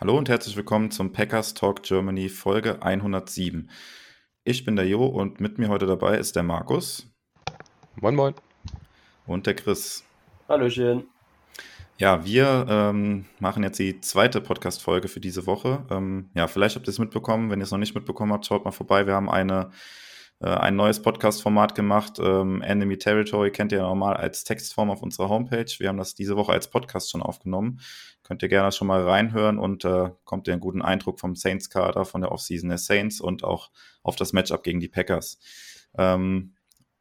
Hallo und herzlich willkommen zum Packers Talk Germany Folge 107. Ich bin der Jo und mit mir heute dabei ist der Markus. Moin, moin. Und der Chris. Hallöchen. Ja, wir ähm, machen jetzt die zweite Podcast-Folge für diese Woche. Ähm, ja, vielleicht habt ihr es mitbekommen. Wenn ihr es noch nicht mitbekommen habt, schaut mal vorbei. Wir haben eine äh, ein neues Podcast-Format gemacht. Ähm, Enemy Territory kennt ihr normal als Textform auf unserer Homepage. Wir haben das diese Woche als Podcast schon aufgenommen. Könnt ihr gerne schon mal reinhören und äh, kommt ihr einen guten Eindruck vom Saints-Kader, von der Offseason der Saints und auch auf das Matchup gegen die Packers. Ähm,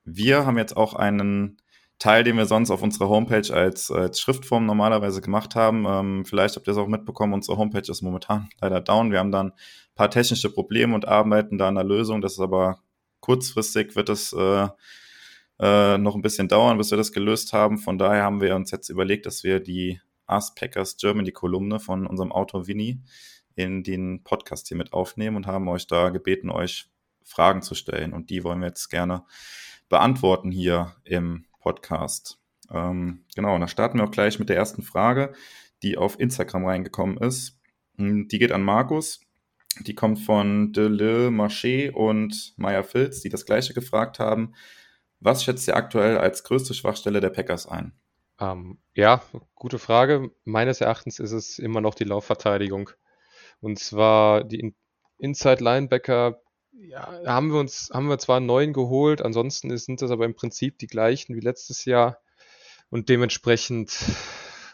wir haben jetzt auch einen Teil, den wir sonst auf unserer Homepage als, als Schriftform normalerweise gemacht haben. Ähm, vielleicht habt ihr es auch mitbekommen, unsere Homepage ist momentan leider down. Wir haben dann ein paar technische Probleme und arbeiten da an der Lösung. Das ist aber kurzfristig wird es äh, äh, noch ein bisschen dauern, bis wir das gelöst haben. Von daher haben wir uns jetzt überlegt, dass wir die Ask Packers Germany Kolumne von unserem Autor Winnie in den Podcast hier mit aufnehmen und haben euch da gebeten, euch Fragen zu stellen. Und die wollen wir jetzt gerne beantworten hier im Podcast. Ähm, genau, und da starten wir auch gleich mit der ersten Frage, die auf Instagram reingekommen ist. Hm, die geht an Markus. Die kommt von Dele Marché und Maya Filz, die das gleiche gefragt haben. Was schätzt ihr aktuell als größte Schwachstelle der Packers ein? Ähm, ja, gute Frage. Meines Erachtens ist es immer noch die Laufverteidigung. Und zwar die Inside Linebacker, ja, haben wir uns, haben wir zwar einen neuen geholt, ansonsten sind das aber im Prinzip die gleichen wie letztes Jahr. Und dementsprechend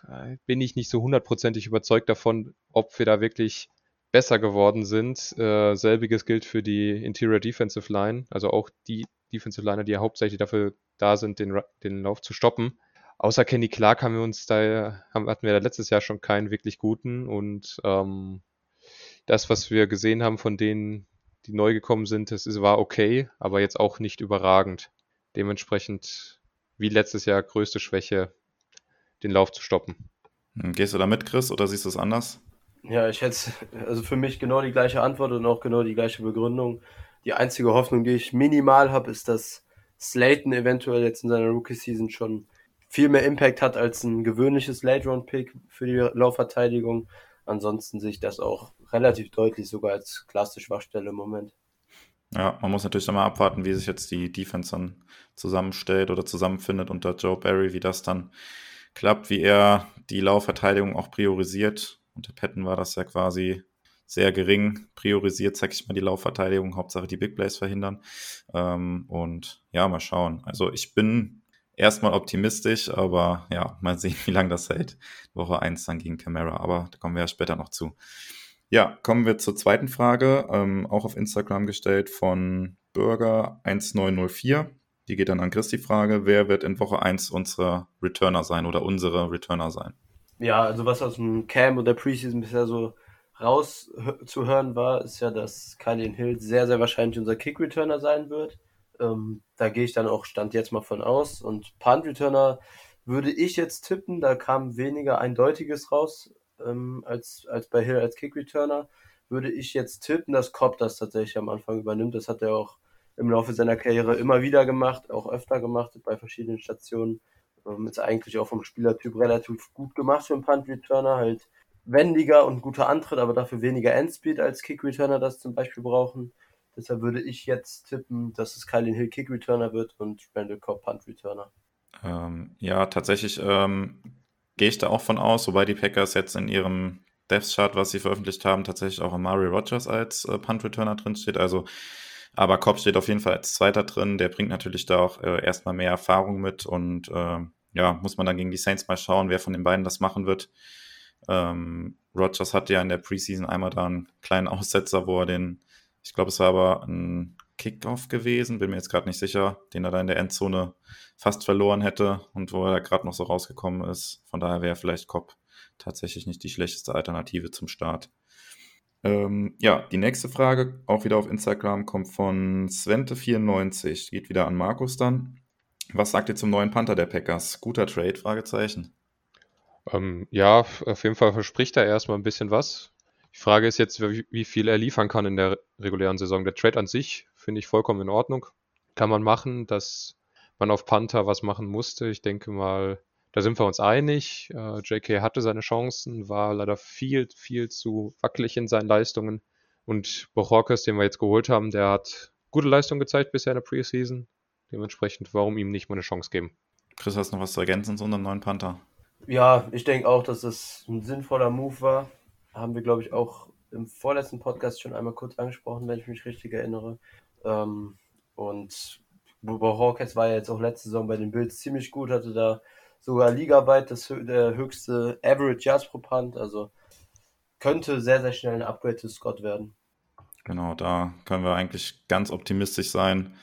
äh, bin ich nicht so hundertprozentig überzeugt davon, ob wir da wirklich besser geworden sind. Äh, selbiges gilt für die Interior Defensive Line, also auch die Defensive Liner, die ja hauptsächlich dafür da sind, den, den Lauf zu stoppen. Außer Kenny Clark haben wir uns da, haben, hatten wir da letztes Jahr schon keinen wirklich guten und ähm, das, was wir gesehen haben von denen, die neu gekommen sind, das ist, war okay, aber jetzt auch nicht überragend. Dementsprechend, wie letztes Jahr, größte Schwäche, den Lauf zu stoppen. Hm, gehst du da mit, Chris, oder siehst du es anders? Ja, ich hätte also für mich genau die gleiche Antwort und auch genau die gleiche Begründung. Die einzige Hoffnung, die ich minimal habe, ist, dass Slayton eventuell jetzt in seiner Rookie-Season schon viel mehr Impact hat als ein gewöhnliches Late-Round-Pick für die Laufverteidigung. Ansonsten sehe ich das auch relativ deutlich sogar als klassische Schwachstelle im Moment. Ja, man muss natürlich dann mal abwarten, wie sich jetzt die Defense dann zusammenstellt oder zusammenfindet unter Joe Barry, wie das dann klappt, wie er die Laufverteidigung auch priorisiert unter Patton war das ja quasi sehr gering priorisiert, sag ich mal, die Laufverteidigung, Hauptsache die Big Plays verhindern. Ähm, und ja, mal schauen. Also ich bin erstmal optimistisch, aber ja, mal sehen, wie lange das hält. Woche 1 dann gegen Camara, aber da kommen wir ja später noch zu. Ja, kommen wir zur zweiten Frage, ähm, auch auf Instagram gestellt von Burger1904. Die geht dann an Chris die Frage, wer wird in Woche 1 unsere Returner sein oder unsere Returner sein? Ja, also was aus dem Camp und der Preseason bisher so rauszuhören war, ist ja, dass Kylian Hill sehr, sehr wahrscheinlich unser Kick-Returner sein wird. Ähm, da gehe ich dann auch Stand jetzt mal von aus. Und Punt-Returner würde ich jetzt tippen, da kam weniger Eindeutiges raus ähm, als, als bei Hill als Kick-Returner. Würde ich jetzt tippen, dass Cobb das tatsächlich am Anfang übernimmt. Das hat er auch im Laufe seiner Karriere immer wieder gemacht, auch öfter gemacht bei verschiedenen Stationen. Ähm, ist eigentlich auch vom Spielertyp relativ gut gemacht für einen Punt-Returner. Halt wendiger und guter Antritt, aber dafür weniger Endspeed als Kick-Returner das zum Beispiel brauchen. Deshalb würde ich jetzt tippen, dass es Kylian Hill Kick-Returner wird und Randall Cobb Punt-Returner. Ähm, ja, tatsächlich ähm, gehe ich da auch von aus, wobei die Packers jetzt in ihrem Death Chart, was sie veröffentlicht haben, tatsächlich auch Amari Rogers als äh, Punt-Returner drinsteht. Also aber Kopp steht auf jeden Fall als Zweiter drin. Der bringt natürlich da auch äh, erstmal mehr Erfahrung mit und äh, ja, muss man dann gegen die Saints mal schauen, wer von den beiden das machen wird. Ähm, Rogers hatte ja in der Preseason einmal da einen kleinen Aussetzer, wo er den, ich glaube, es war aber ein Kickoff gewesen, bin mir jetzt gerade nicht sicher, den er da in der Endzone fast verloren hätte und wo er gerade noch so rausgekommen ist. Von daher wäre vielleicht Kopp tatsächlich nicht die schlechteste Alternative zum Start. Ähm, ja, die nächste Frage, auch wieder auf Instagram, kommt von Svente94. Geht wieder an Markus dann. Was sagt ihr zum neuen Panther der Packers? Guter Trade? Fragezeichen. Ähm, ja, auf jeden Fall verspricht er erstmal ein bisschen was. Die Frage ist jetzt, wie, viel er liefern kann in der regulären Saison. Der Trade an sich finde ich vollkommen in Ordnung. Kann man machen, dass man auf Panther was machen musste. Ich denke mal, da sind wir uns einig. Äh, JK hatte seine Chancen, war leider viel, viel zu wackelig in seinen Leistungen. Und Bochorkes, den wir jetzt geholt haben, der hat gute Leistung gezeigt bisher in der Preseason. Dementsprechend, warum ihm nicht mal eine Chance geben? Chris, hast du noch was zu ergänzen zu unserem neuen Panther? Ja, ich denke auch, dass es ein sinnvoller Move war. Haben wir, glaube ich, auch im vorletzten Podcast schon einmal kurz angesprochen, wenn ich mich richtig erinnere. Ähm, und Boober Hawkins war ja jetzt auch letzte Saison bei den Bills ziemlich gut, hatte da sogar ligaweit das der höchste Average Yards pro Punt, also könnte sehr, sehr schnell ein Upgrade zu Scott werden. Genau, da können wir eigentlich ganz optimistisch sein,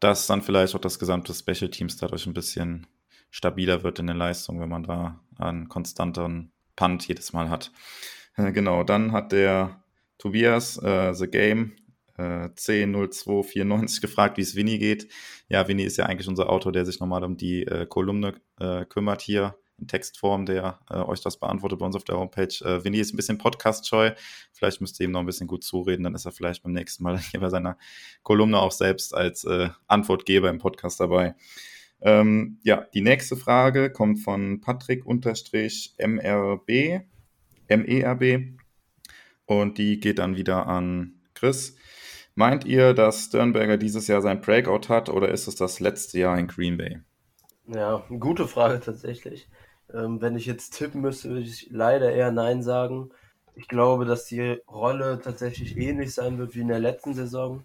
dass dann vielleicht auch das gesamte Special Teams dadurch ein bisschen stabiler wird in der Leistung, wenn man da einen konstanten Punt jedes Mal hat. Äh, genau, dann hat der Tobias äh, The Game äh, C0294 gefragt, wie es Winnie geht. Ja, Winnie ist ja eigentlich unser Autor, der sich nochmal um die äh, Kolumne äh, kümmert hier in Textform, der äh, euch das beantwortet bei uns auf der Homepage. Äh, Winnie ist ein bisschen podcast-scheu. Vielleicht müsst ihr ihm noch ein bisschen gut zureden, dann ist er vielleicht beim nächsten Mal hier bei seiner Kolumne auch selbst als äh, Antwortgeber im Podcast dabei. Ähm, ja, die nächste Frage kommt von Patrick-MRB, MERB. Und die geht dann wieder an Chris. Meint ihr, dass Sternberger dieses Jahr sein Breakout hat oder ist es das letzte Jahr in Green Bay? Ja, gute Frage tatsächlich. Ähm, wenn ich jetzt tippen müsste, würde ich leider eher Nein sagen. Ich glaube, dass die Rolle tatsächlich ähnlich sein wird wie in der letzten Saison.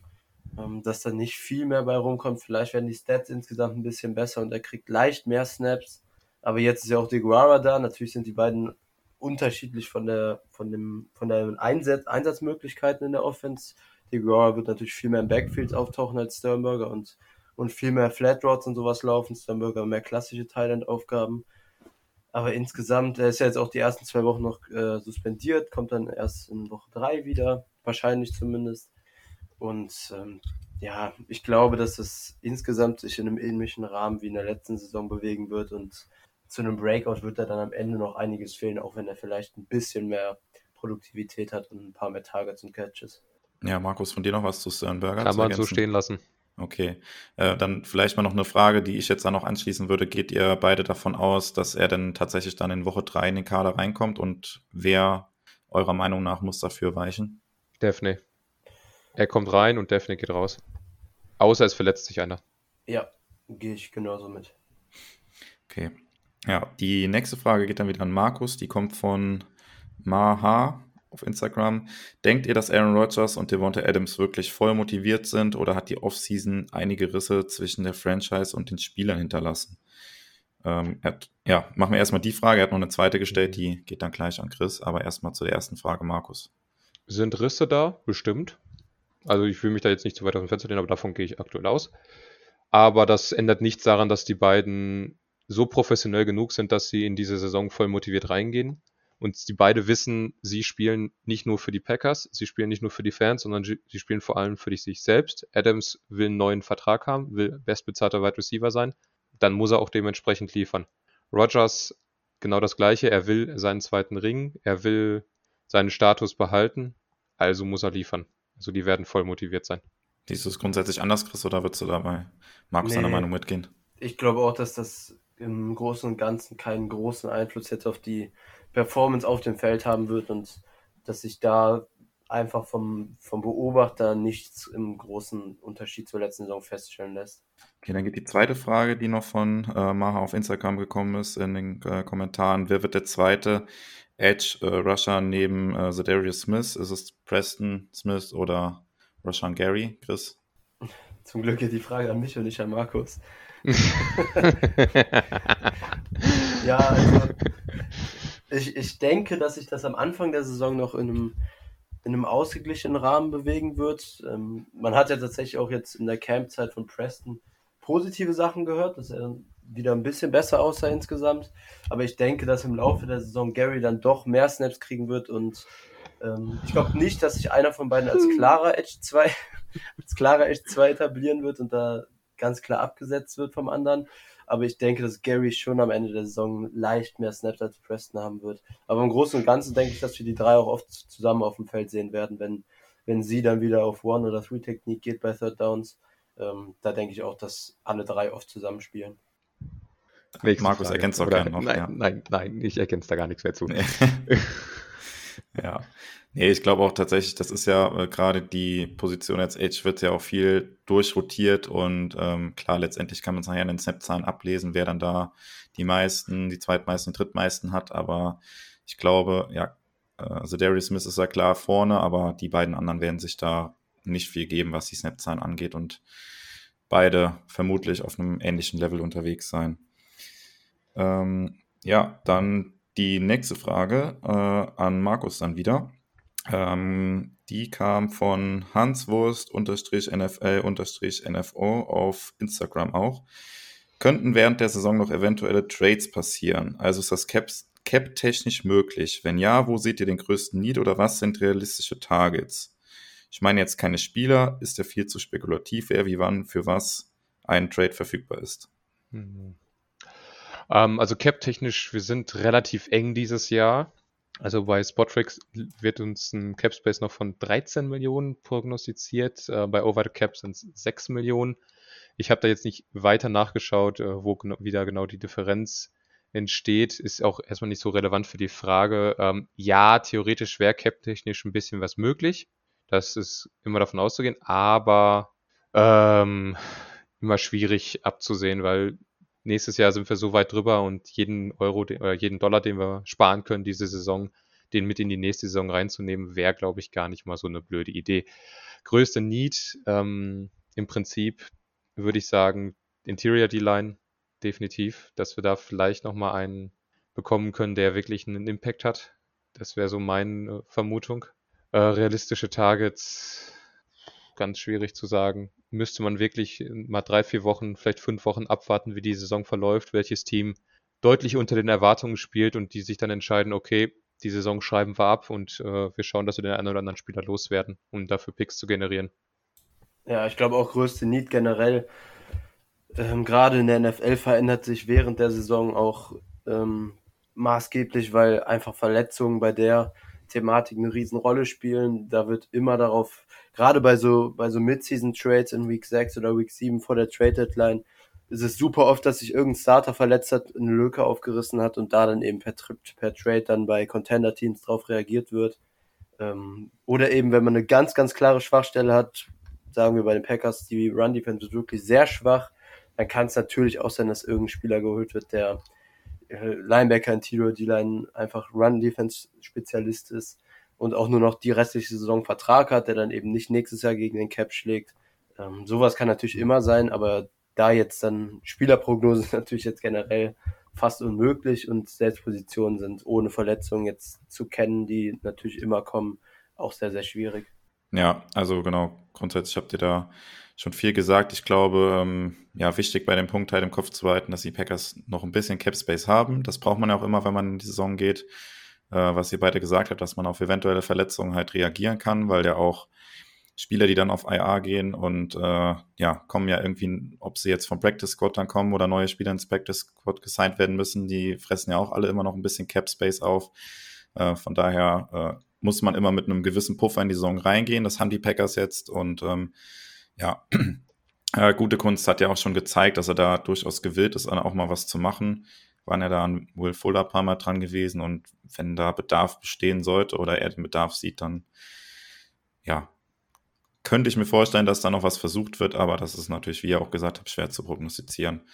Ähm, dass da nicht viel mehr bei rumkommt. Vielleicht werden die Stats insgesamt ein bisschen besser und er kriegt leicht mehr Snaps. Aber jetzt ist ja auch die Guara da. Natürlich sind die beiden unterschiedlich von der, von dem, von den Einsatz, Einsatzmöglichkeiten in der Offense. Die Guara wird natürlich viel mehr im Backfield auftauchen als Sternberger und, und viel mehr Flat Rods und sowas laufen. Sternberger mehr klassische Thailand-Aufgaben. Aber insgesamt, er ist ja jetzt auch die ersten zwei Wochen noch äh, suspendiert, kommt dann erst in Woche drei wieder, wahrscheinlich zumindest. Und ähm, ja, ich glaube, dass es insgesamt sich in einem ähnlichen Rahmen wie in der letzten Saison bewegen wird und zu einem Breakout wird da dann am Ende noch einiges fehlen, auch wenn er vielleicht ein bisschen mehr Produktivität hat und ein paar mehr Targets und Catches. Ja, Markus, von dir noch was zu Sternberger? Kann man so stehen lassen. Okay, äh, dann vielleicht mal noch eine Frage, die ich jetzt da noch anschließen würde. Geht ihr beide davon aus, dass er denn tatsächlich dann in Woche 3 in den Kader reinkommt und wer eurer Meinung nach muss dafür weichen? Daphne. Er kommt rein und Daphne geht raus. Außer es verletzt sich einer. Ja, gehe ich genauso mit. Okay. Ja, die nächste Frage geht dann wieder an Markus. Die kommt von Maha auf Instagram. Denkt ihr, dass Aaron Rodgers und Devonta Adams wirklich voll motiviert sind oder hat die Offseason einige Risse zwischen der Franchise und den Spielern hinterlassen? Ähm, hat, ja, machen wir erstmal die Frage. Er hat noch eine zweite gestellt, die geht dann gleich an Chris, aber erstmal zur ersten Frage, Markus. Sind Risse da? Bestimmt. Also ich will mich da jetzt nicht zu weit aus dem Fenster lehnen, aber davon gehe ich aktuell aus. Aber das ändert nichts daran, dass die beiden so professionell genug sind, dass sie in diese Saison voll motiviert reingehen. Und die beide wissen, sie spielen nicht nur für die Packers, sie spielen nicht nur für die Fans, sondern sie spielen vor allem für sich selbst. Adams will einen neuen Vertrag haben, will bestbezahlter Wide Receiver sein. Dann muss er auch dementsprechend liefern. Rogers genau das gleiche. Er will seinen zweiten Ring, er will seinen Status behalten, also muss er liefern. Also die werden voll motiviert sein. Siehst du es grundsätzlich anders, Chris, oder würdest du dabei Markus nee, deiner Meinung mitgehen? Ich glaube auch, dass das im Großen und Ganzen keinen großen Einfluss jetzt auf die Performance auf dem Feld haben wird und dass sich da einfach vom, vom Beobachter nichts im großen Unterschied zur letzten Saison feststellen lässt. Okay, dann geht die zweite Frage, die noch von äh, Maha auf Instagram gekommen ist, in den äh, Kommentaren. Wer wird der zweite Edge äh, neben äh, Darius Smith? Ist es Preston Smith oder Rushan Gary, Chris? Zum Glück geht die Frage an mich und nicht an Markus. Ja, also ich, ich denke, dass sich das am Anfang der Saison noch in einem, in einem ausgeglichenen Rahmen bewegen wird. Ähm, man hat ja tatsächlich auch jetzt in der Campzeit von Preston positive Sachen gehört, dass er wieder ein bisschen besser aussah insgesamt. Aber ich denke, dass im Laufe der Saison Gary dann doch mehr Snaps kriegen wird und Ähm, ich glaube nicht, dass sich einer von beiden als klarer Edge 2, als klarer Edge 2 etablieren wird und da ganz klar abgesetzt wird vom anderen. Aber ich denke, dass Gary schon am Ende der Saison leicht mehr Snaps als Preston haben wird. Aber im Großen und Ganzen denke ich, dass wir die drei auch oft zusammen auf dem Feld sehen werden, wenn, wenn sie dann wieder auf One- oder Three-Technik geht bei Third Downs. Ähm, da denke ich auch, dass alle drei oft zusammenspielen. Nächste Markus Frage. ergänzt auch gerne noch. Nein, ja. nein, nein, ich ergänze da gar nichts mehr zu. ja. Nee, ich glaube auch tatsächlich, das ist ja äh, gerade die Position als Edge wird ja auch viel durchrotiert und ähm, klar, letztendlich kann man es nachher in den Snap-Zahlen ablesen, wer dann da die meisten, die zweitmeisten, drittmeisten hat, aber ich glaube, ja, äh, also Darius Smith ist ja klar vorne, aber die beiden anderen werden sich da nicht viel geben, was die Snap-Zahlen angeht und beide vermutlich auf einem ähnlichen Level unterwegs sein. Ähm, ja, dann die nächste Frage äh, an Markus dann wieder. Ähm, die kam von Hanswurst-NFL-NFO auf Instagram auch. Könnten während der Saison noch eventuelle Trades passieren? Also ist das Cap-technisch möglich? Wenn ja, wo seht ihr den größten Need oder was sind realistische Targets? Ich meine jetzt keine Spieler, ist ja viel zu spekulativ, wer wie wann für was ein Trade verfügbar ist. Mhm. Ähm, also Cap-technisch, wir sind relativ eng dieses Jahr. Also bei Spotrix wird uns ein Cap Space noch von 13 Millionen prognostiziert. Äh, bei Over the Cap sind es 6 Millionen. Ich habe da jetzt nicht weiter nachgeschaut, äh, wo genau, wieder genau die Differenz entsteht. Ist auch erstmal nicht so relevant für die Frage. Ähm, ja, theoretisch wäre cap-technisch ein bisschen was möglich. Das ist immer davon auszugehen, aber ähm, immer schwierig abzusehen, weil nächstes Jahr sind wir so weit drüber und jeden Euro oder jeden Dollar, den wir sparen können diese Saison, den mit in die nächste Saison reinzunehmen, wäre, glaube ich, gar nicht mal so eine blöde Idee. Größte Need ähm, im Prinzip würde ich sagen Interior D-Line definitiv, dass wir da vielleicht nochmal einen bekommen können, der wirklich einen Impact hat. Das wäre so meine Vermutung. Äh, realistische Targets, ganz schwierig zu sagen müsste man wirklich mal drei, vier Wochen, vielleicht fünf Wochen abwarten, wie die Saison verläuft, welches Team deutlich unter den Erwartungen spielt und die sich dann entscheiden, okay, die Saison schreiben wir ab und äh, wir schauen, dass wir den einen oder anderen Spieler loswerden, um dafür Picks zu generieren. Ja, ich glaube auch größte Need generell. Ähm, Gerade in der NFL verändert sich während der Saison auch ähm, maßgeblich, weil einfach Verletzungen bei der Thematik eine Riesenrolle spielen. Da wird immer darauf gerade bei so, bei so Mid-Season-Trades in Week 6 oder Week 7 vor der Trade-Deadline ist es super oft, dass sich irgendein Starter verletzt hat, eine Lücke aufgerissen hat und da dann eben per, per Trade dann bei Contender-Teams drauf reagiert wird. Ähm, oder eben, wenn man eine ganz, ganz klare Schwachstelle hat, sagen wir bei den Packers, die Run-Defense ist wirklich sehr schwach, dann kann es natürlich auch sein, dass irgendein Spieler geholt wird, der Linebacker, Interior D-Line einfach Run-Defense-Spezialist ist und auch nur noch die restliche Saison Vertrag hat, der dann eben nicht nächstes Jahr gegen den Cap schlägt. Ähm, sowas kann natürlich immer sein, aber da jetzt dann Spielerprognose ist natürlich jetzt generell fast unmöglich und Selbstpositionen sind ohne Verletzungen jetzt zu kennen, die natürlich immer kommen, auch sehr, sehr schwierig. Ja, also genau, grundsätzlich habt ihr da schon viel gesagt. Ich glaube, ähm, ja, wichtig bei dem Punkt halt im Kopf zu behalten, dass die Packers noch ein bisschen Cap Space haben. Das braucht man ja auch immer, wenn man in die Saison geht äh, was ihr beide gesagt habt, dass man auf eventuelle Verletzungen halt reagieren kann, weil ja auch Spieler, die dann auf IA gehen und äh, ja, kommen ja irgendwie, ob sie jetzt vom Practice Squad dann kommen oder neue Spieler ins Practice Squad gesigned werden müssen, die fressen ja auch alle immer noch ein bisschen Cap Space auf. Äh, von daher äh, muss man immer mit einem gewissen Puffer in die Saison reingehen. Das haben die Packers jetzt und ähm, ja, äh, gute Kunst hat ja auch schon gezeigt, dass er da durchaus gewillt ist, auch mal was zu machen waren ja da an Will Fuller ein paar Mal dran gewesen und wenn da Bedarf bestehen sollte oder er den Bedarf sieht, dann ja, könnte ich mir vorstellen, dass da noch was versucht wird, aber das ist natürlich, wie ihr auch gesagt habt, schwer zu prognostizieren.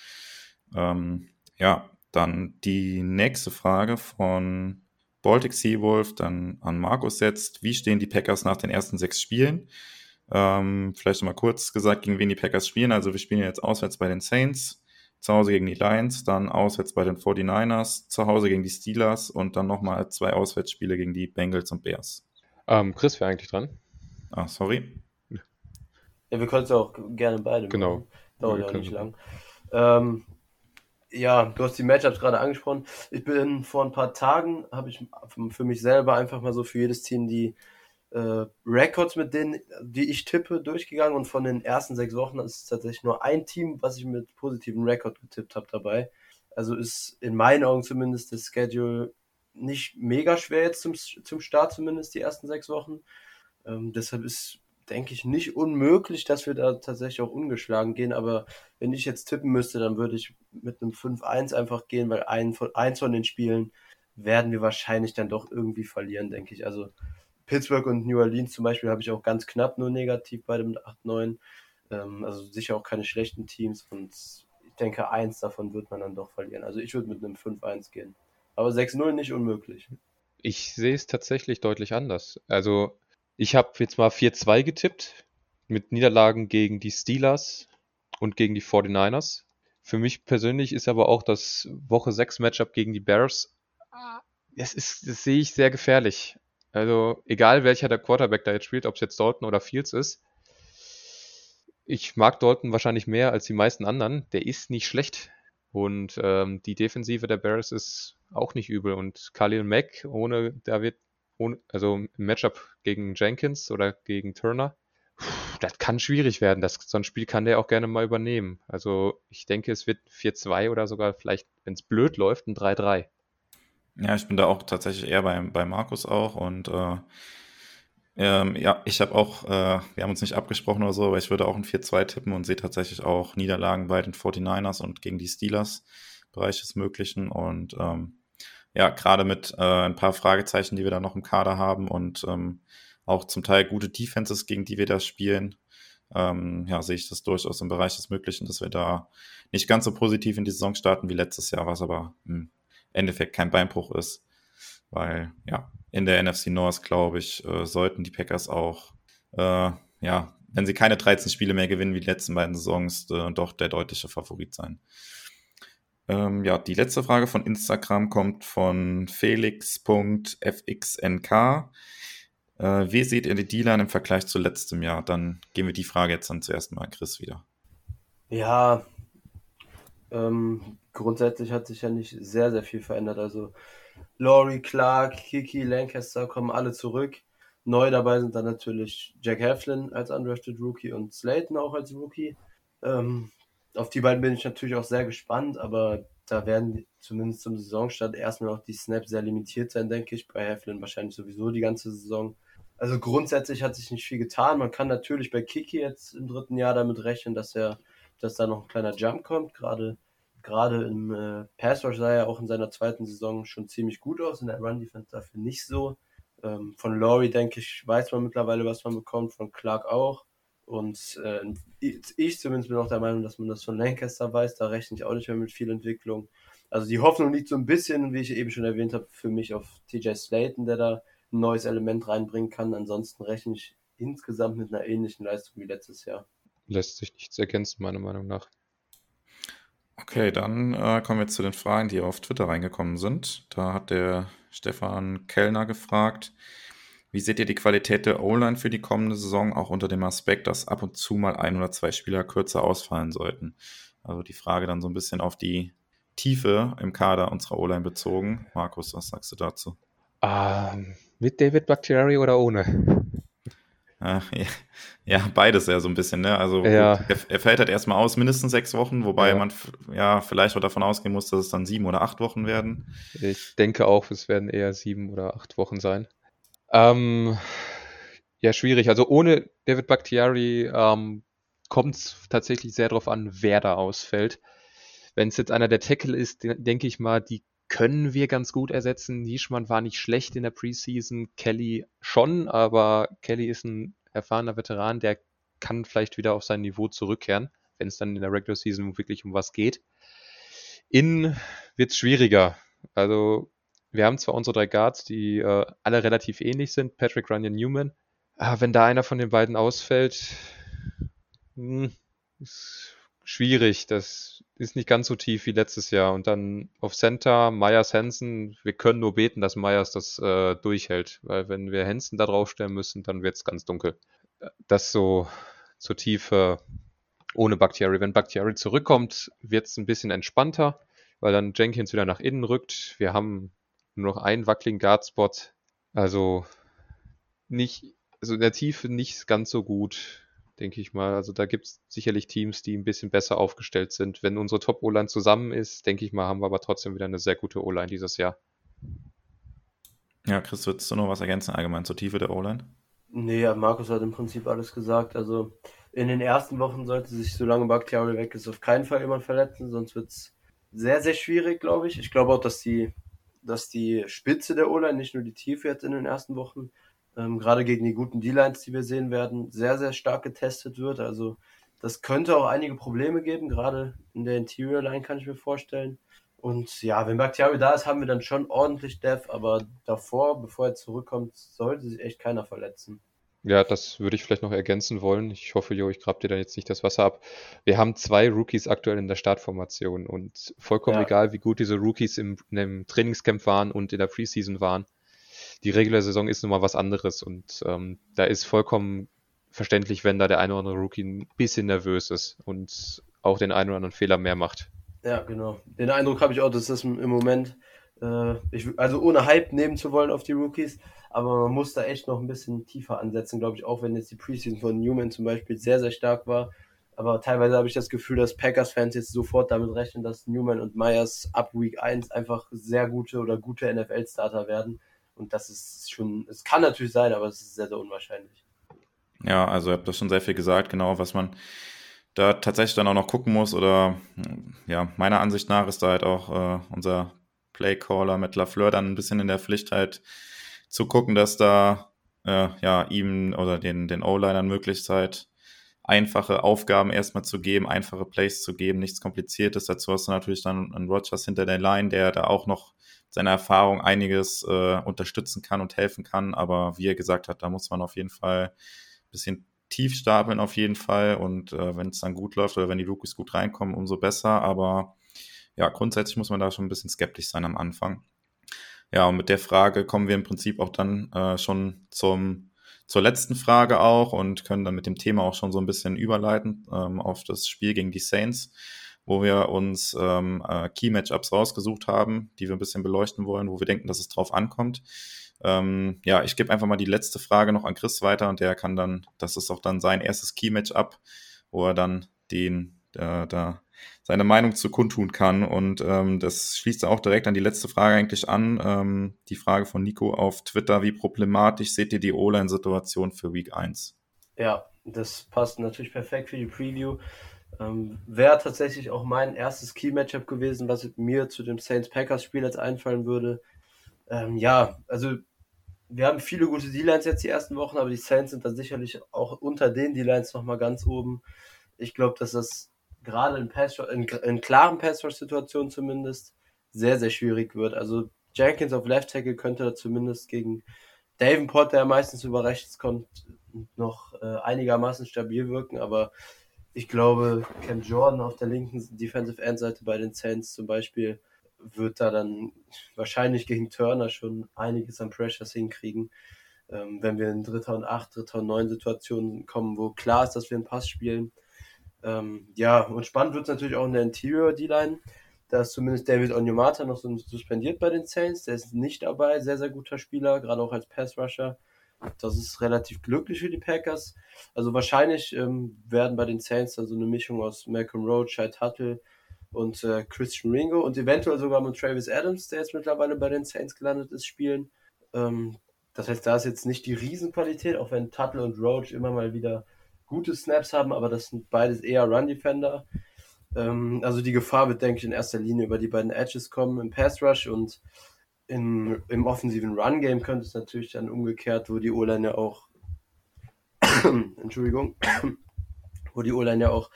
Ähm, ja, dann die nächste Frage von Baltic Seawolf, dann an Markus setzt. Wie stehen die Packers nach den ersten sechs Spielen? Ähm, vielleicht nochmal kurz gesagt, gegen wen die Packers spielen. Also wir spielen jetzt auswärts bei den Saints zu Hause gegen die Lions, dann auswärts bei den 49ers, zu Hause gegen die Steelers und dann nochmal zwei Auswärtsspiele gegen die Bengals und Bears. Ähm, Chris wäre eigentlich dran. Ah, sorry. Ja, wir können es auch gerne beide genau. machen. Dauert ja auch nicht lang. Ähm, Ja, du hast die Matchups gerade angesprochen. Ich bin vor ein paar Tagen, habe ich für mich selber einfach mal so für jedes Team die äh, Records mit denen, die ich tippe, durchgegangen und von den ersten sechs Wochen ist tatsächlich nur ein Team, was ich mit positiven Rekord getippt habe dabei. Also ist in meinen Augen zumindest das Schedule nicht mega schwer jetzt zum, zum Start zumindest die ersten sechs Wochen. Ähm, deshalb ist, denke ich, nicht unmöglich, dass wir da tatsächlich auch ungeschlagen gehen. Aber wenn ich jetzt tippen müsste, dann würde ich mit einem 5-1 einfach gehen, weil ein eins von den Spielen werden wir wahrscheinlich dann doch irgendwie verlieren, denke ich. Also Pittsburgh und New Orleans zum Beispiel habe ich auch ganz knapp nur negativ bei dem 8-9. Ähm, also sicher auch keine schlechten Teams und ich denke, eins davon wird man dann doch verlieren. Also ich würde mit einem 5-1 gehen. Aber 6-0 nicht unmöglich. Ich sehe es tatsächlich deutlich anders. Also ich habe jetzt mal 4-2 getippt mit Niederlagen gegen die Steelers und gegen die 49ers. Für mich persönlich ist aber auch das Woche 6 Matchup gegen die Bears, das, ist, das sehe ich sehr gefährlich. Also egal welcher der Quarterback da jetzt spielt, ob es jetzt Dalton oder Fields ist. Ich mag Dalton wahrscheinlich mehr als die meisten anderen. Der ist nicht schlecht. Und ähm, die Defensive der Bears ist auch nicht übel. Und Khalil Mack ohne David, ohne, also im Matchup gegen Jenkins oder gegen Turner, das kann schwierig werden. Das, so ein Spiel kann der auch gerne mal übernehmen. Also ich denke, es wird 4-2 oder sogar vielleicht, wenn es blöd läuft, ein 3-3. Ja, ich bin da auch tatsächlich eher bei, bei Markus auch und äh, ähm, ja, ich habe auch, äh, wir haben uns nicht abgesprochen oder so, aber ich würde auch ein 4-2 tippen und sehe tatsächlich auch Niederlagen bei den 49ers und gegen die Steelers, Bereich des Möglichen und ähm, ja, gerade mit äh, ein paar Fragezeichen, die wir da noch im Kader haben und ähm, auch zum Teil gute Defenses, gegen die wir da spielen, ähm, ja, sehe ich das durchaus im Bereich des Möglichen, dass wir da nicht ganz so positiv in die Saison starten wie letztes Jahr, was aber hm, Endeffekt kein Beinbruch ist. Weil, ja, in der NFC North, glaube ich, äh, sollten die Packers auch, äh, ja, wenn sie keine 13 Spiele mehr gewinnen wie die letzten beiden Saisons, äh, doch der deutliche Favorit sein. Ähm, ja, die letzte Frage von Instagram kommt von felix.fxnk. Äh, wie seht ihr die D-Line im Vergleich zu letztem Jahr? Dann gehen wir die Frage jetzt dann zuerst mal Chris wieder. Ja, ähm, grundsätzlich hat sich ja nicht sehr, sehr viel verändert. Also Laurie, Clark, Kiki, Lancaster kommen alle zurück. Neu dabei sind dann natürlich Jack Heflin als undrafted Rookie und Slayton auch als Rookie. Ähm, auf die beiden bin ich natürlich auch sehr gespannt, aber da werden zumindest zum Saisonstart erstmal noch die Snaps sehr limitiert sein, denke ich. Bei Heflin wahrscheinlich sowieso die ganze Saison. Also grundsätzlich hat sich nicht viel getan. Man kann natürlich bei Kiki jetzt im dritten Jahr damit rechnen, dass er, dass da noch ein kleiner Jump kommt. Gerade gerade im äh, Pass Rush sah er auch in seiner zweiten Saison schon ziemlich gut aus, in der Run Defense dafür nicht so. Ähm, von Laurie, denke ich, weiß man mittlerweile, was man bekommt, von Clark auch. Und äh, ich zumindest bin auch der Meinung, dass man das von Lancaster weiß, da rechne ich auch nicht mehr mit viel Entwicklung. Also die Hoffnung liegt so ein bisschen, wie ich eben schon erwähnt habe, für mich auf TJ Slayton, der da ein neues Element reinbringen kann. Ansonsten rechne ich insgesamt mit einer ähnlichen Leistung wie letztes Jahr. Lässt sich nichts ergänzen, meiner Meinung nach. Okay, dann äh, kommen wir zu den Fragen, die auf Twitter reingekommen sind. Da hat der Stefan Kellner gefragt, wie seht ihr die Qualität der O-Line für die kommende Saison, auch unter dem Aspekt, dass ab und zu mal ein oder zwei Spieler kürzer ausfallen sollten? Also die Frage dann so ein bisschen auf die Tiefe im Kader unserer O-Line bezogen. Markus, was sagst du dazu? Ähm, mit David Bakhtiari oder ohne? Ja, ja, beides ja so ein bisschen, ne? Also ja. er, er, fällt halt erstmal aus, mindestens sechs Wochen, wobei ja. man ja vielleicht auch davon ausgehen muss, dass es dann sieben oder acht Wochen werden. Ich denke auch, es werden eher sieben oder acht Wochen sein. Ähm, ja, schwierig. Also ohne David Bakhtiari ähm, kommt es tatsächlich sehr darauf an, wer da ausfällt. Wenn es jetzt einer der Tackle ist, denke ich mal, die können wir ganz gut ersetzen. Nischmann war nicht schlecht in der Preseason, Kelly schon, aber Kelly ist ein erfahrener Veteran, der kann vielleicht wieder auf sein Niveau zurückkehren, wenn es dann in der Regular Season wirklich um was geht. In wird es schwieriger. Also wir haben zwar unsere drei Guards, die äh, alle relativ ähnlich sind, Patrick Runyon Newman. Aber wenn da einer von den beiden ausfällt, mh, hm, ist schwierig. Das ist nicht ganz so tief wie letztes Jahr. Und dann auf Center, Myers Hansen. Wir können nur beten, dass Myers das äh, durchhält. Weil wenn wir Hansen da draufstellen müssen, dann wird es ganz dunkel. Das so zur Tiefe ohne Bakhtiari. Wenn Bakhtiari zurückkommt, wird es ein bisschen entspannter. weil dann Jenkins wieder nach innen rückt. Wir haben nur noch einen wackeligen Guard-Spot. Also nicht, also in der Tiefe nicht ganz so gut, denke ich mal. Also da gibt es sicherlich Teams, die ein bisschen besser aufgestellt sind. Wenn unsere Top-O-Line zusammen ist, denke ich mal, haben wir aber trotzdem wieder eine sehr gute O-Line dieses Jahr. Ja, Chris, würdest du noch was ergänzen allgemein zur Tiefe der O-Line? Nee, ja, Markus hat im Prinzip alles gesagt. Also in den ersten Wochen sollte sich, solange Bakhtiari weg ist, auf keinen Fall jemand verletzen, sonst wird es sehr, sehr schwierig, glaube ich. Ich glaube auch, dass die, dass die Spitze der O-Line, nicht nur die Tiefe jetzt in den ersten Wochen, ähm, gerade gegen die guten D-Lines, die wir sehen werden, sehr, sehr stark getestet wird. Also das könnte auch einige Probleme geben, gerade in der Interior Line kann ich mir vorstellen. Und ja, wenn Bakhtiari da ist, haben wir dann schon ordentlich Dev, aber davor, bevor er zurückkommt, sollte sich echt keiner verletzen. Ja, das würde ich vielleicht noch ergänzen wollen. Ich hoffe, Jo, ich grab dir da jetzt nicht das Wasser ab. Wir haben zwei Rookies aktuell in der Startformation und vollkommen Ja. egal, wie gut diese Rookies im, im Trainingscamp waren und in der Preseason waren. Die reguläre Saison ist nun mal was anderes und ähm, da ist vollkommen verständlich, wenn da der eine oder andere Rookie ein bisschen nervös ist und auch den einen oder anderen Fehler mehr macht. Ja, genau. Den Eindruck habe ich auch, dass das im im Moment, äh, ich, also ohne Hype nehmen zu wollen auf die Rookies, aber man muss da echt noch ein bisschen tiefer ansetzen, glaube ich, auch wenn jetzt die Preseason von Newman zum Beispiel sehr, sehr stark war. Aber teilweise habe ich das Gefühl, dass Packers-Fans jetzt sofort damit rechnen, dass Newman und Myers ab Week 1 einfach sehr gute oder gute NFL-Starter werden. Und das ist schon, es kann natürlich sein, aber es ist sehr, sehr unwahrscheinlich. Ja, also ihr habt das schon sehr viel gesagt, genau, was man da tatsächlich dann auch noch gucken muss. Oder ja, meiner Ansicht nach ist da halt auch äh, unser Playcaller mit Lafleur dann ein bisschen in der Pflicht halt zu gucken, dass da äh, ja ihm oder den, den O-Linern möglichst halt einfache Aufgaben erstmal zu geben, einfache Plays zu geben, nichts Kompliziertes. Dazu hast du natürlich dann einen Rogers hinter der Line, der da auch noch seiner Erfahrung einiges äh, unterstützen kann und helfen kann. Aber wie er gesagt hat, da muss man auf jeden Fall ein bisschen tief stapeln auf jeden Fall. Und äh, wenn es dann gut läuft oder wenn die Rookies gut reinkommen, umso besser. Aber ja, grundsätzlich muss man da schon ein bisschen skeptisch sein am Anfang. Ja, und mit der Frage kommen wir im Prinzip auch dann äh, schon zum, zur letzten Frage auch und können dann mit dem Thema auch schon so ein bisschen überleiten ähm, auf das Spiel gegen die Saints, wo wir uns ähm, äh, Key-Matchups rausgesucht haben, die wir ein bisschen beleuchten wollen, wo wir denken, dass es drauf ankommt. Ähm, ja, ich gebe einfach mal die letzte Frage noch an Chris weiter und der kann dann, das ist auch dann sein erstes Key-Matchup, wo er dann den, äh, da seine Meinung zu kundtun kann. Und ähm, das schließt auch direkt an die letzte Frage eigentlich an. Ähm, die Frage von Nico auf Twitter, wie problematisch seht ihr die O-Line-Situation für Week 1? Ja, das passt natürlich perfekt für die Preview. Ähm, Wäre tatsächlich auch mein erstes Key-Matchup gewesen, was mir zu dem Saints-Packers-Spiel jetzt einfallen würde. Ähm, ja, also wir haben viele gute D-Lines jetzt die ersten Wochen, aber die Saints sind dann sicherlich auch unter den D-Lines nochmal ganz oben. Ich glaube, dass das gerade in, in, in klaren Pass-Rush-Situationen zumindest sehr, sehr schwierig wird. Also Jenkins auf Left Tackle könnte zumindest gegen Davenport, der meistens über rechts kommt, noch äh, einigermaßen stabil wirken, aber ich glaube, Cam Jordan auf der linken Defensive End Seite bei den Saints zum Beispiel wird da dann wahrscheinlich gegen Turner schon einiges an Pressures hinkriegen. Ähm, wenn wir in dritter und acht, dritter und neun Situationen kommen, wo klar ist, dass wir einen Pass spielen. Ähm, ja, und spannend wird es natürlich auch in der Interior D-Line. Da ist zumindest David Onyemata noch so suspendiert bei den Saints. Der ist nicht dabei. Sehr, sehr guter Spieler, gerade auch als Pass-Rusher. Das ist relativ glücklich für die Packers. Also wahrscheinlich ähm, werden bei den Saints dann so eine Mischung aus Malcolm Roach, Shai Tuttle und äh, Christian Ringo und eventuell sogar mit Travis Adams, der jetzt mittlerweile bei den Saints gelandet ist, spielen. Ähm, das heißt, da ist jetzt nicht die Riesenqualität, auch wenn Tuttle und Roach immer mal wieder gute Snaps haben, aber das sind beides eher Run-Defender. Ähm, also die Gefahr wird, denke ich, in erster Linie über die beiden Edges kommen im Pass-Rush und im, im offensiven Run-Game könnte es natürlich dann umgekehrt, wo die O-Line ja auch Entschuldigung, wo die O-Line ja auch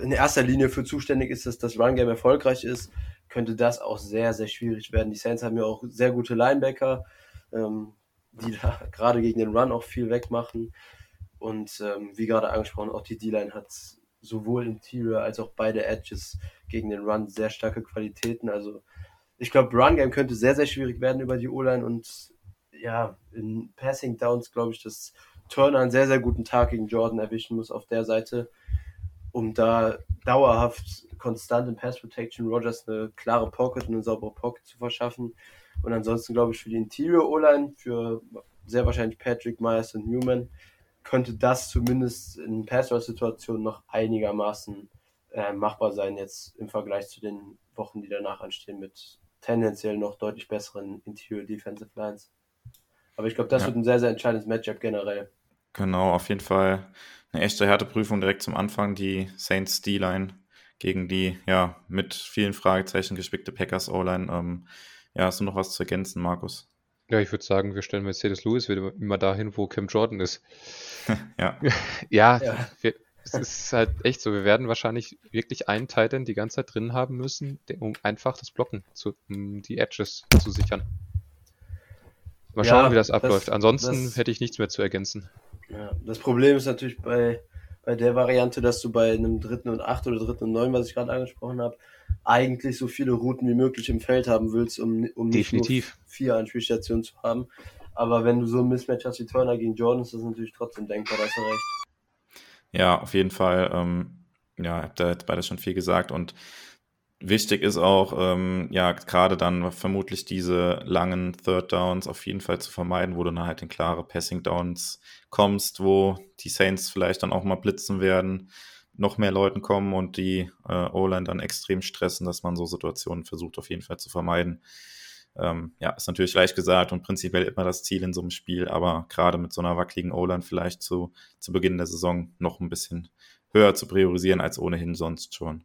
in erster Linie für zuständig ist, dass das Run-Game erfolgreich ist, könnte das auch sehr, sehr schwierig werden. Die Saints haben ja auch sehr gute Linebacker, ähm, die da gerade gegen den Run auch viel wegmachen. Und ähm, wie gerade angesprochen, auch die D-Line hat sowohl Interior als auch beide Edges gegen den Run sehr starke Qualitäten. Also ich glaube, Run-Game könnte sehr, sehr schwierig werden über die O-Line und ja, in Passing Downs glaube ich, dass Turner einen sehr, sehr guten Tag gegen Jordan erwischen muss auf der Seite, um da dauerhaft konstant in Pass Protection Rogers eine klare Pocket und eine saubere Pocket zu verschaffen. Und ansonsten glaube ich für die Interior O-Line, für sehr wahrscheinlich Patrick, Myers und Newman, könnte das zumindest in Pass-Situationen noch einigermaßen äh, machbar sein, jetzt im Vergleich zu den Wochen, die danach anstehen, mit tendenziell noch deutlich besseren Interior Defensive Lines. Aber ich glaube, das ja. wird ein sehr, sehr entscheidendes Matchup generell. Genau, auf jeden Fall eine echte Härteprüfung direkt zum Anfang, die Saints D-Line gegen die ja mit vielen Fragezeichen gespickte Packers O-Line. Ähm, ja, hast du noch was zu ergänzen, Markus? Ja, ich würde sagen, wir stellen Mercedes Lewis wieder immer dahin, wo Cam Jordan ist. ja. ja, ja. Wir, es ist halt echt so, wir werden wahrscheinlich wirklich einen Titan die ganze Zeit drin haben müssen, um einfach das Blocken, zu, um die Edges zu sichern. Mal schauen, ja, wie das abläuft. Das, Ansonsten das, hätte ich nichts mehr zu ergänzen. Ja, das Problem ist natürlich bei, bei der Variante, dass du bei einem dritten und acht oder dritten und neun, was ich gerade angesprochen habe, eigentlich so viele Routen wie möglich im Feld haben willst, um, um nicht Definitiv. nur vier Anspielstationen zu haben. Aber wenn du so ein Mismatch hast wie Turner gegen Jordan, ist das natürlich trotzdem denkbar, da hast du recht. Ja, auf jeden Fall. Ähm, ja, habt ihr jetzt beide schon viel gesagt und wichtig ist auch, ähm, ja, gerade dann vermutlich diese langen Third Downs auf jeden Fall zu vermeiden, wo du dann halt in klare Passing Downs kommst, wo die Saints vielleicht dann auch mal blitzen werden, noch mehr Leuten kommen und die äh, O-Line dann extrem stressen, dass man so Situationen versucht auf jeden Fall zu vermeiden. Ähm, ja, ist natürlich leicht gesagt und prinzipiell immer das Ziel in so einem Spiel, aber gerade mit so einer wackeligen O-Line vielleicht zu, zu Beginn der Saison noch ein bisschen höher zu priorisieren als ohnehin sonst schon.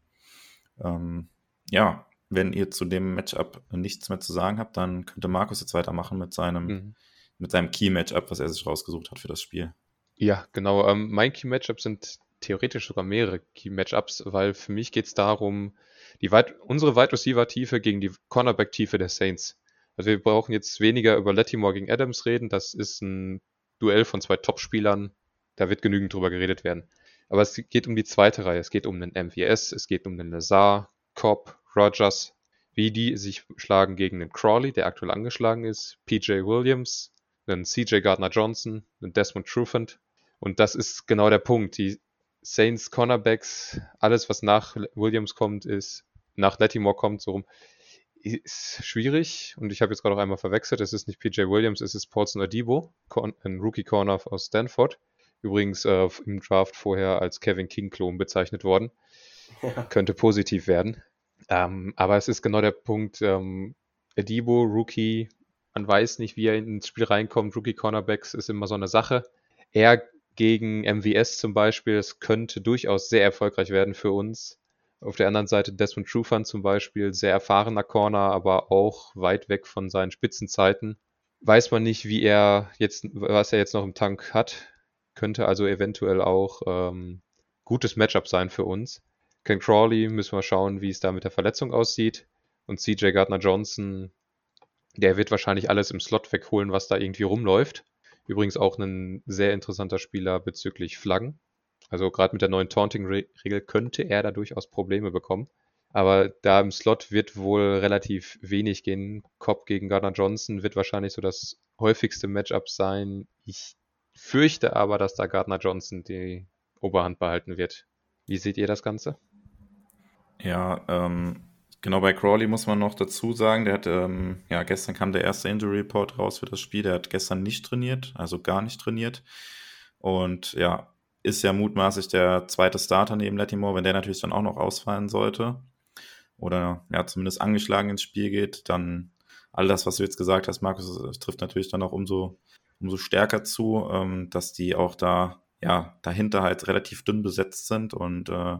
Ähm, ja, wenn ihr zu dem Matchup nichts mehr zu sagen habt, dann könnte Markus jetzt weitermachen mit seinem, mhm. mit seinem Key-Matchup, was er sich rausgesucht hat für das Spiel. Ja, genau. Ähm, mein Key-Matchup sind theoretisch sogar mehrere Key-Matchups, weil für mich geht es darum, die weit, unsere Wide Receiver-Tiefe gegen die Cornerback-Tiefe der Saints. Also wir brauchen jetzt weniger über Lattimore gegen Adams reden. Das ist ein Duell von zwei Top-Spielern. Da wird genügend drüber geredet werden. Aber es geht um die zweite Reihe. Es geht um den MVS, es geht um den Lazar, Cobb, Rogers, wie die sich schlagen gegen den Crawley, der aktuell angeschlagen ist, PJ Williams, einen CJ Gardner Johnson, einen Desmond Trufant. Und das ist genau der Punkt. Die Saints Cornerbacks, alles was nach Williams kommt, ist, nach Lattimore kommt, so rum, ist schwierig. Und ich habe jetzt gerade auch einmal verwechselt. Es ist nicht PJ Williams, es ist Paulson Adibo, ein Rookie Corner aus Stanford. Übrigens äh, im Draft vorher als Kevin King-Klon bezeichnet worden. Ja. Könnte positiv werden. Ähm, aber es ist genau der Punkt, ähm, Adibo, Rookie, man weiß nicht, wie er ins Spiel reinkommt. Rookie Cornerbacks ist immer so eine Sache. Er gegen MVS zum Beispiel, es könnte durchaus sehr erfolgreich werden für uns. Auf der anderen Seite Desmond Trufant zum Beispiel, sehr erfahrener Corner, aber auch weit weg von seinen Spitzenzeiten. Weiß man nicht, wie er jetzt, was er jetzt noch im Tank hat. Könnte also eventuell auch ähm, gutes Matchup sein für uns. Ken Crawley müssen wir schauen, wie es da mit der Verletzung aussieht. Und CJ Gardner Johnson, der wird wahrscheinlich alles im Slot wegholen, was da irgendwie rumläuft. Übrigens auch ein sehr interessanter Spieler bezüglich Flaggen. Also gerade mit der neuen Taunting-Regel könnte er da durchaus Probleme bekommen. Aber da im Slot wird wohl relativ wenig gehen. Cobb gegen Gardner Johnson wird wahrscheinlich so das häufigste Matchup sein. Ich fürchte aber, dass da Gardner Johnson die Oberhand behalten wird. Wie seht ihr das Ganze? Ja, ähm, genau bei Crawley muss man noch dazu sagen, der hat, ähm, ja, gestern kam der erste Injury Report raus für das Spiel. Der hat gestern nicht trainiert, also gar nicht trainiert. Und ja, ist ja mutmaßlich der zweite Starter neben Latimore, wenn der natürlich dann auch noch ausfallen sollte oder ja, zumindest angeschlagen ins Spiel geht, dann all das, was du jetzt gesagt hast, Markus, trifft natürlich dann auch umso, umso stärker zu, ähm, dass die auch da, ja, dahinter halt relativ dünn besetzt sind und äh,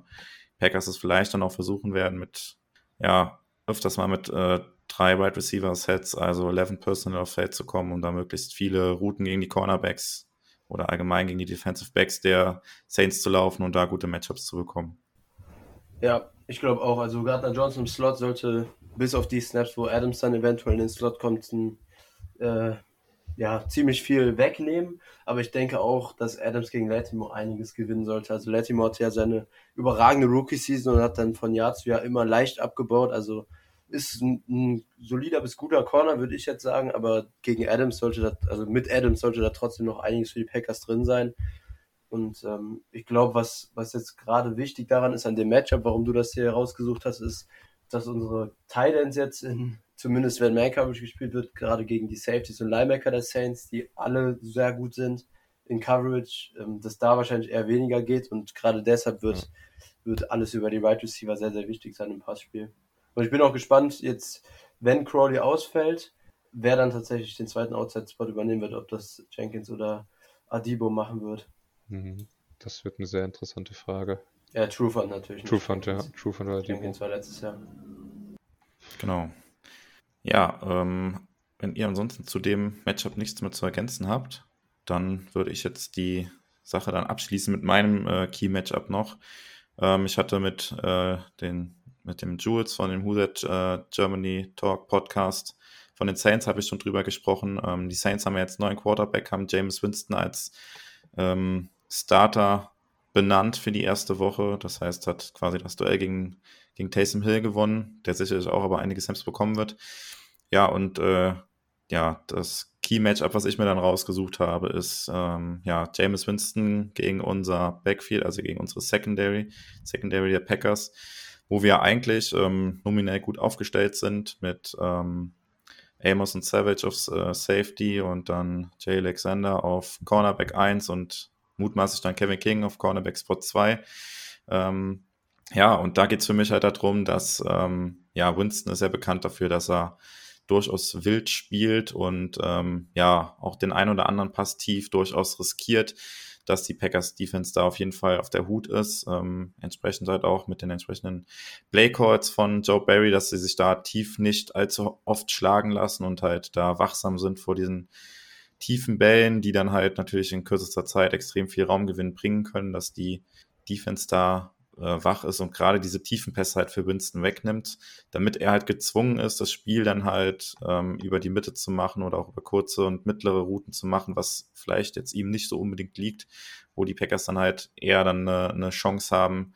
Packers es vielleicht dann auch versuchen werden mit, ja, öfters mal mit äh, drei Wide Receiver Sets, also 11 Personal auf Feld zu kommen, um da möglichst viele Routen gegen die Cornerbacks oder allgemein gegen die Defensive Backs der Saints zu laufen und da gute Matchups zu bekommen. Ja, ich glaube auch. Also Gardner Johnson im Slot sollte bis auf die Snaps, wo Adams dann eventuell in den Slot kommt, ein, äh, ja, ziemlich viel wegnehmen. Aber ich denke auch, dass Adams gegen Latimore einiges gewinnen sollte. Also Latimore hat ja seine überragende Rookie-Season und hat dann von Jahr zu Jahr immer leicht abgebaut. Also ist ein, ein solider bis guter Corner, würde ich jetzt sagen. Aber gegen Adams sollte das, also mit Adams sollte da trotzdem noch einiges für die Packers drin sein. Und ähm, ich glaube, was, was jetzt gerade wichtig daran ist an dem Matchup, warum du das hier rausgesucht hast, ist, dass unsere Titans jetzt in, zumindest wenn Man Coverage gespielt wird, gerade gegen die Safeties und Linebacker der Saints, die alle sehr gut sind in Coverage, ähm, dass da wahrscheinlich eher weniger geht und gerade deshalb wird, ja. wird alles über die Right Receiver sehr, sehr wichtig sein im Passspiel. Und ich bin auch gespannt, jetzt, wenn Crawley ausfällt, wer dann tatsächlich den zweiten Outside-Spot übernehmen wird, ob das Jenkins oder Adibo machen wird. Mhm. Das wird eine sehr interessante Frage. Ja, Trufant natürlich. Trufant, ja. Trufant oder Jenkins war letztes Jahr. Genau. Ja, ähm, wenn ihr ansonsten zu dem Matchup nichts mehr zu ergänzen habt, dann würde ich jetzt die Sache dann abschließen mit meinem äh, Key-Matchup noch. Ähm, ich hatte mit, äh, den, mit dem Jules von dem Who That äh, Germany Talk Podcast von den Saints habe ich schon drüber gesprochen. Ähm, die Saints haben ja jetzt neuen Quarterback, haben James Winston als ähm, Starter benannt für die erste Woche. Das heißt, hat quasi das Duell gegen, gegen Taysom Hill gewonnen, der sicherlich auch aber einige Snaps bekommen wird. Ja, und äh, ja, das Key-Matchup, was ich mir dann rausgesucht habe, ist ähm, ja, James Winston gegen unser Backfield, also gegen unsere Secondary, Secondary der Packers, wo wir eigentlich ähm, nominell gut aufgestellt sind mit ähm, Amos und Savage auf äh, Safety und dann Jay Alexander auf Cornerback 1 und mutmaßlich dann Kevin King auf Cornerback Spot 2. Ähm, ja, und da geht es für mich halt darum, dass ähm, ja, Winston ist ja bekannt dafür, dass er durchaus wild spielt und ähm, ja, auch den ein oder anderen Pass tief durchaus riskiert, dass die Packers Defense da auf jeden Fall auf der Hut ist. Ähm, entsprechend halt auch mit den entsprechenden Play Calls von Joe Barry, dass sie sich da tief nicht allzu oft schlagen lassen und halt da wachsam sind vor diesen tiefen Bällen, die dann halt natürlich in kürzester Zeit extrem viel Raumgewinn bringen können, dass die Defense da äh, wach ist und gerade diese tiefen Pässe halt für Winston wegnimmt, damit er halt gezwungen ist, das Spiel dann halt ähm, über die Mitte zu machen oder auch über kurze und mittlere Routen zu machen, was vielleicht jetzt ihm nicht so unbedingt liegt, wo die Packers dann halt eher dann eine, eine Chance haben,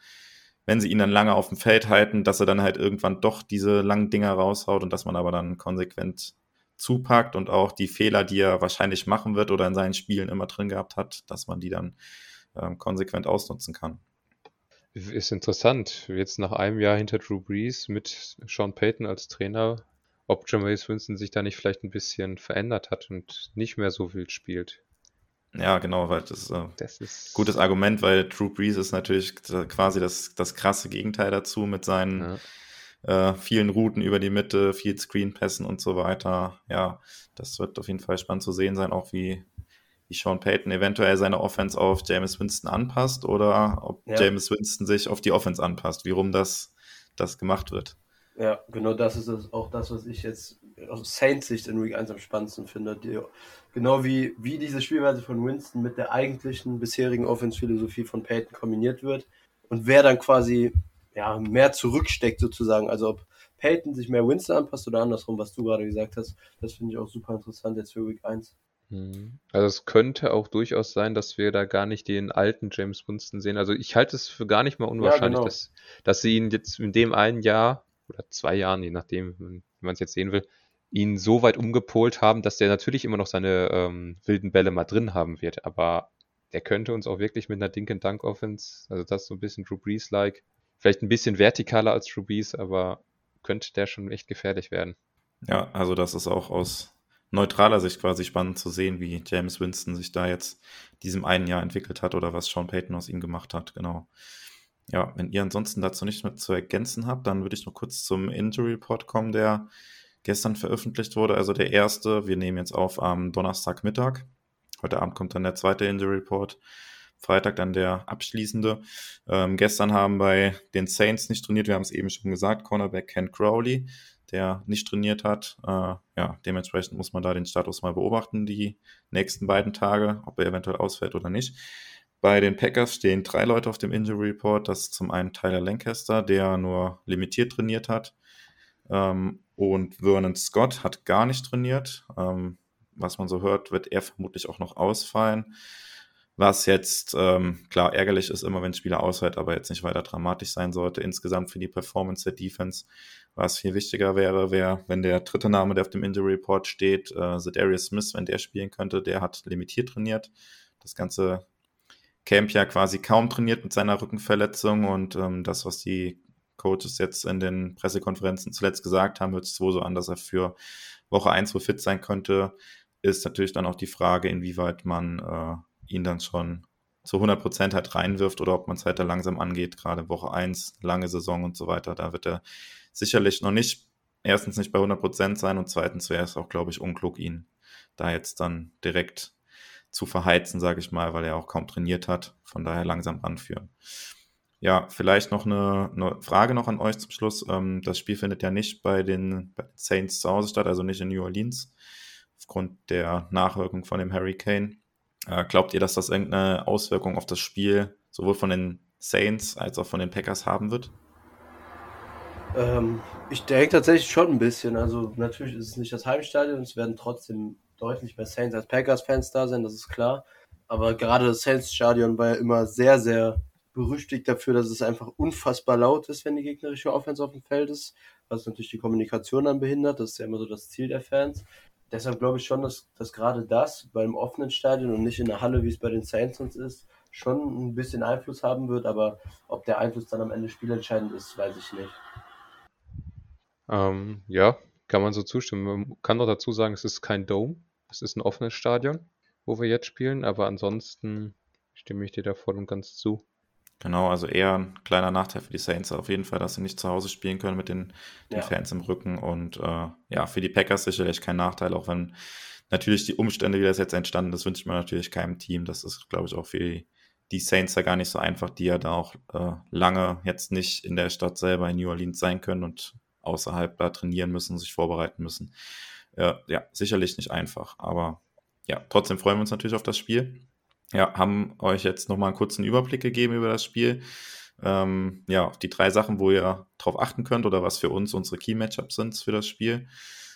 wenn sie ihn dann lange auf dem Feld halten, dass er dann halt irgendwann doch diese langen Dinger raushaut und dass man aber dann konsequent zupackt und auch die Fehler, die er wahrscheinlich machen wird oder in seinen Spielen immer drin gehabt hat, dass man die dann ähm, konsequent ausnutzen kann. Ist interessant, jetzt nach einem Jahr hinter Drew Brees mit Sean Payton als Trainer, ob Jameis Winston sich da nicht vielleicht ein bisschen verändert hat und nicht mehr so wild spielt. Ja, genau, weil das, äh, das ist gutes Argument, weil Drew Brees ist natürlich quasi das, das krasse Gegenteil dazu mit seinen ja äh, vielen Routen über die Mitte, viel Screenpässen und so weiter. Ja, das wird auf jeden Fall spannend zu sehen sein, auch wie, wie Sean Payton eventuell seine Offense auf James Winston anpasst oder ob ja. James Winston sich auf die Offense anpasst, wie rum das, das gemacht wird. Ja, genau das ist es, auch das, was ich jetzt aus Saints Sicht in Week 1 am spannendsten finde. Die, genau wie, wie diese Spielweise von Winston mit der eigentlichen bisherigen Offense-Philosophie von Payton kombiniert wird und wer dann quasi ja, mehr zurücksteckt sozusagen. Also ob Peyton sich mehr Winston anpasst oder andersrum, was du gerade gesagt hast, das finde ich auch super interessant jetzt für Week 1. Mhm. Also es könnte auch durchaus sein, dass wir da gar nicht den alten James Winston sehen. Also ich halte es für gar nicht mal unwahrscheinlich, ja, genau. dass, dass sie ihn jetzt in dem einen Jahr oder zwei Jahren, je nachdem, wie man es jetzt sehen will, ihn so weit umgepolt haben, dass der natürlich immer noch seine ähm, wilden Bälle mal drin haben wird. Aber der könnte uns auch wirklich mit einer Dink-and-Dunk-Offense, also das so ein bisschen Drew Brees-like, Vielleicht ein bisschen vertikaler als Rubies, aber könnte der schon echt gefährlich werden. Ja, also das ist auch aus neutraler Sicht quasi spannend zu sehen, wie James Winston sich da jetzt diesem einen Jahr entwickelt hat oder was Sean Payton aus ihm gemacht hat, genau. Ja, wenn ihr ansonsten dazu nichts mehr zu ergänzen habt, dann würde ich noch kurz zum Injury Report kommen, der gestern veröffentlicht wurde. Also der erste, wir nehmen jetzt auf am Donnerstagmittag. Heute Abend kommt dann der zweite Injury Report. Freitag dann der abschließende. Ähm, gestern haben bei den Saints nicht trainiert, wir haben es eben schon gesagt, Cornerback Ken Crowley, der nicht trainiert hat. Äh, ja, dementsprechend muss man da den Status mal beobachten, die nächsten beiden Tage, ob er eventuell ausfällt oder nicht. Bei den Packers stehen drei Leute auf dem Injury Report. Das ist zum einen Tyler Lancaster, der nur limitiert trainiert hat. Ähm, und Vernon Scott hat gar nicht trainiert. Ähm, was man so hört, wird er vermutlich auch noch ausfallen. Was jetzt ähm, klar ärgerlich ist, immer wenn Spieler ausfällt, aber jetzt nicht weiter dramatisch sein sollte. Insgesamt für die Performance der Defense, was viel wichtiger wäre, wäre, wenn der dritte Name, der auf dem Injury Report steht, äh, Darius Smith, wenn der spielen könnte, der hat limitiert trainiert. Das ganze Camp ja quasi kaum trainiert mit seiner Rückenverletzung und ähm, das, was die Coaches jetzt in den Pressekonferenzen zuletzt gesagt haben, hört sich so so an, dass er für Woche 1 wohl fit sein könnte, ist natürlich dann auch die Frage, inwieweit man äh, ihn dann schon zu 100 Prozent halt reinwirft oder ob man es halt da langsam angeht, gerade Woche 1, lange Saison und so weiter. Da wird er sicherlich noch nicht, erstens nicht bei 100 Prozent sein und zweitens wäre es auch, glaube ich, unklug, ihn da jetzt dann direkt zu verheizen, sage ich mal, weil er auch kaum trainiert hat. Von daher langsam ranführen. Ja, vielleicht noch eine, eine Frage noch an euch zum Schluss. Ähm, das Spiel findet ja nicht bei den, bei den Saints zu Hause statt, also nicht in New Orleans, aufgrund der Nachwirkung von dem Hurricane. Äh, glaubt ihr, dass das irgendeine Auswirkung auf das Spiel sowohl von den Saints als auch von den Packers haben wird? Ähm, ich denke tatsächlich schon ein bisschen. Also natürlich ist es nicht das Heimstadion, es werden trotzdem deutlich mehr Saints als Packers-Fans da sein, das ist klar. Aber gerade das Saints-Stadion war ja immer sehr, sehr berüchtigt dafür, dass es einfach unfassbar laut ist, wenn die gegnerische Offense auf dem Feld ist, was natürlich die Kommunikation dann behindert. Das ist ja immer so das Ziel der Fans. Deshalb glaube ich schon, dass, dass gerade das beim offenen Stadion und nicht in der Halle, wie es bei den Saints uns ist, schon ein bisschen Einfluss haben wird. Aber ob der Einfluss dann am Ende spielentscheidend ist, weiß ich nicht. Ähm, ja, kann man so zustimmen. Man kann noch dazu sagen, es ist kein Dome. Es ist ein offenes Stadion, wo wir jetzt spielen. Aber ansonsten stimme ich dir da voll und ganz zu. Genau, also eher ein kleiner Nachteil für die Saints auf jeden Fall, dass sie nicht zu Hause spielen können mit den, den ja. Fans im Rücken. Und äh, ja, für die Packers sicherlich kein Nachteil, auch wenn natürlich die Umstände, wie das jetzt entstanden ist, wünscht man natürlich keinem Team. Das ist, glaube ich, auch für die Saints ja gar nicht so einfach, die ja da auch äh, lange jetzt nicht in der Stadt selber in New Orleans sein können und außerhalb da trainieren müssen, sich vorbereiten müssen. Äh, ja, sicherlich nicht einfach. Aber ja, trotzdem freuen wir uns natürlich auf das Spiel ja, haben euch jetzt nochmal einen kurzen Überblick gegeben über das Spiel. Ähm, ja, die drei Sachen, wo ihr drauf achten könnt oder was für uns unsere Key-Matchups sind für das Spiel.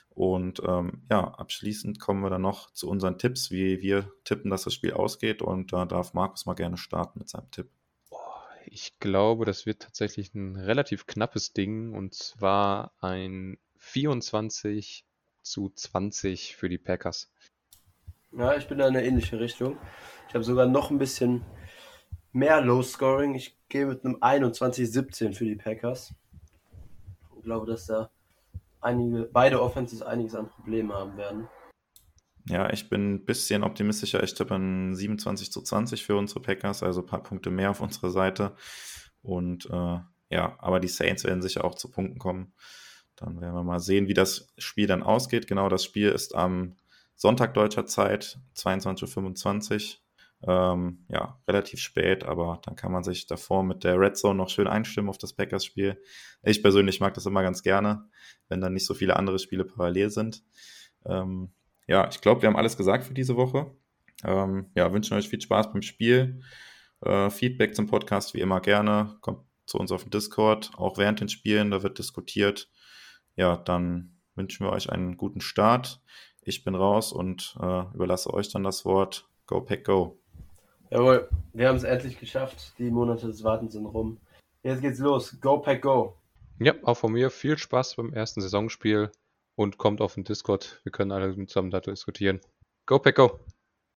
Und ähm, ja, abschließend kommen wir dann noch zu unseren Tipps, wie wir tippen, dass das Spiel ausgeht. Und da darf Markus mal gerne starten mit seinem Tipp. Ich glaube, das wird tatsächlich ein relativ knappes Ding und zwar ein 24 zu 20 für die Packers. Ja, ich bin da in eine ähnliche Richtung. Ich habe sogar noch ein bisschen mehr Low Scoring. Ich gehe mit einem 21-17 für die Packers. Ich glaube, dass da einige, beide Offenses einiges an Problemen haben werden. Ja, ich bin ein bisschen optimistischer. Ich tippe ein 27 zu 20 für unsere Packers, also ein paar Punkte mehr auf unserer Seite. Und äh, ja, aber die Saints werden sicher auch zu Punkten kommen. Dann werden wir mal sehen, wie das Spiel dann ausgeht. Genau, das Spiel ist am Sonntag deutscher Zeit, 22.25 Uhr. Ähm, ja, relativ spät, aber dann kann man sich davor mit der Red Zone noch schön einstimmen auf das Packers-Spiel. Ich persönlich mag das immer ganz gerne, wenn dann nicht so viele andere Spiele parallel sind. Ähm, ja, ich glaube, wir haben alles gesagt für diese Woche. Ähm, ja, wünschen euch viel Spaß beim Spiel. Äh, Feedback zum Podcast wie immer gerne. Kommt zu uns auf den Discord, auch während den Spielen, da wird diskutiert. Ja, dann wünschen wir euch einen guten Start. Ich bin raus und äh, überlasse euch dann das Wort. Go Pack Go. Jawohl, wir haben es endlich geschafft. Die Monate des Wartens sind rum. Jetzt geht's los. Go Pack Go. Ja, auch von mir viel Spaß beim ersten Saisonspiel und kommt auf den Discord. Wir können alle zusammen da diskutieren. Go Pack Go.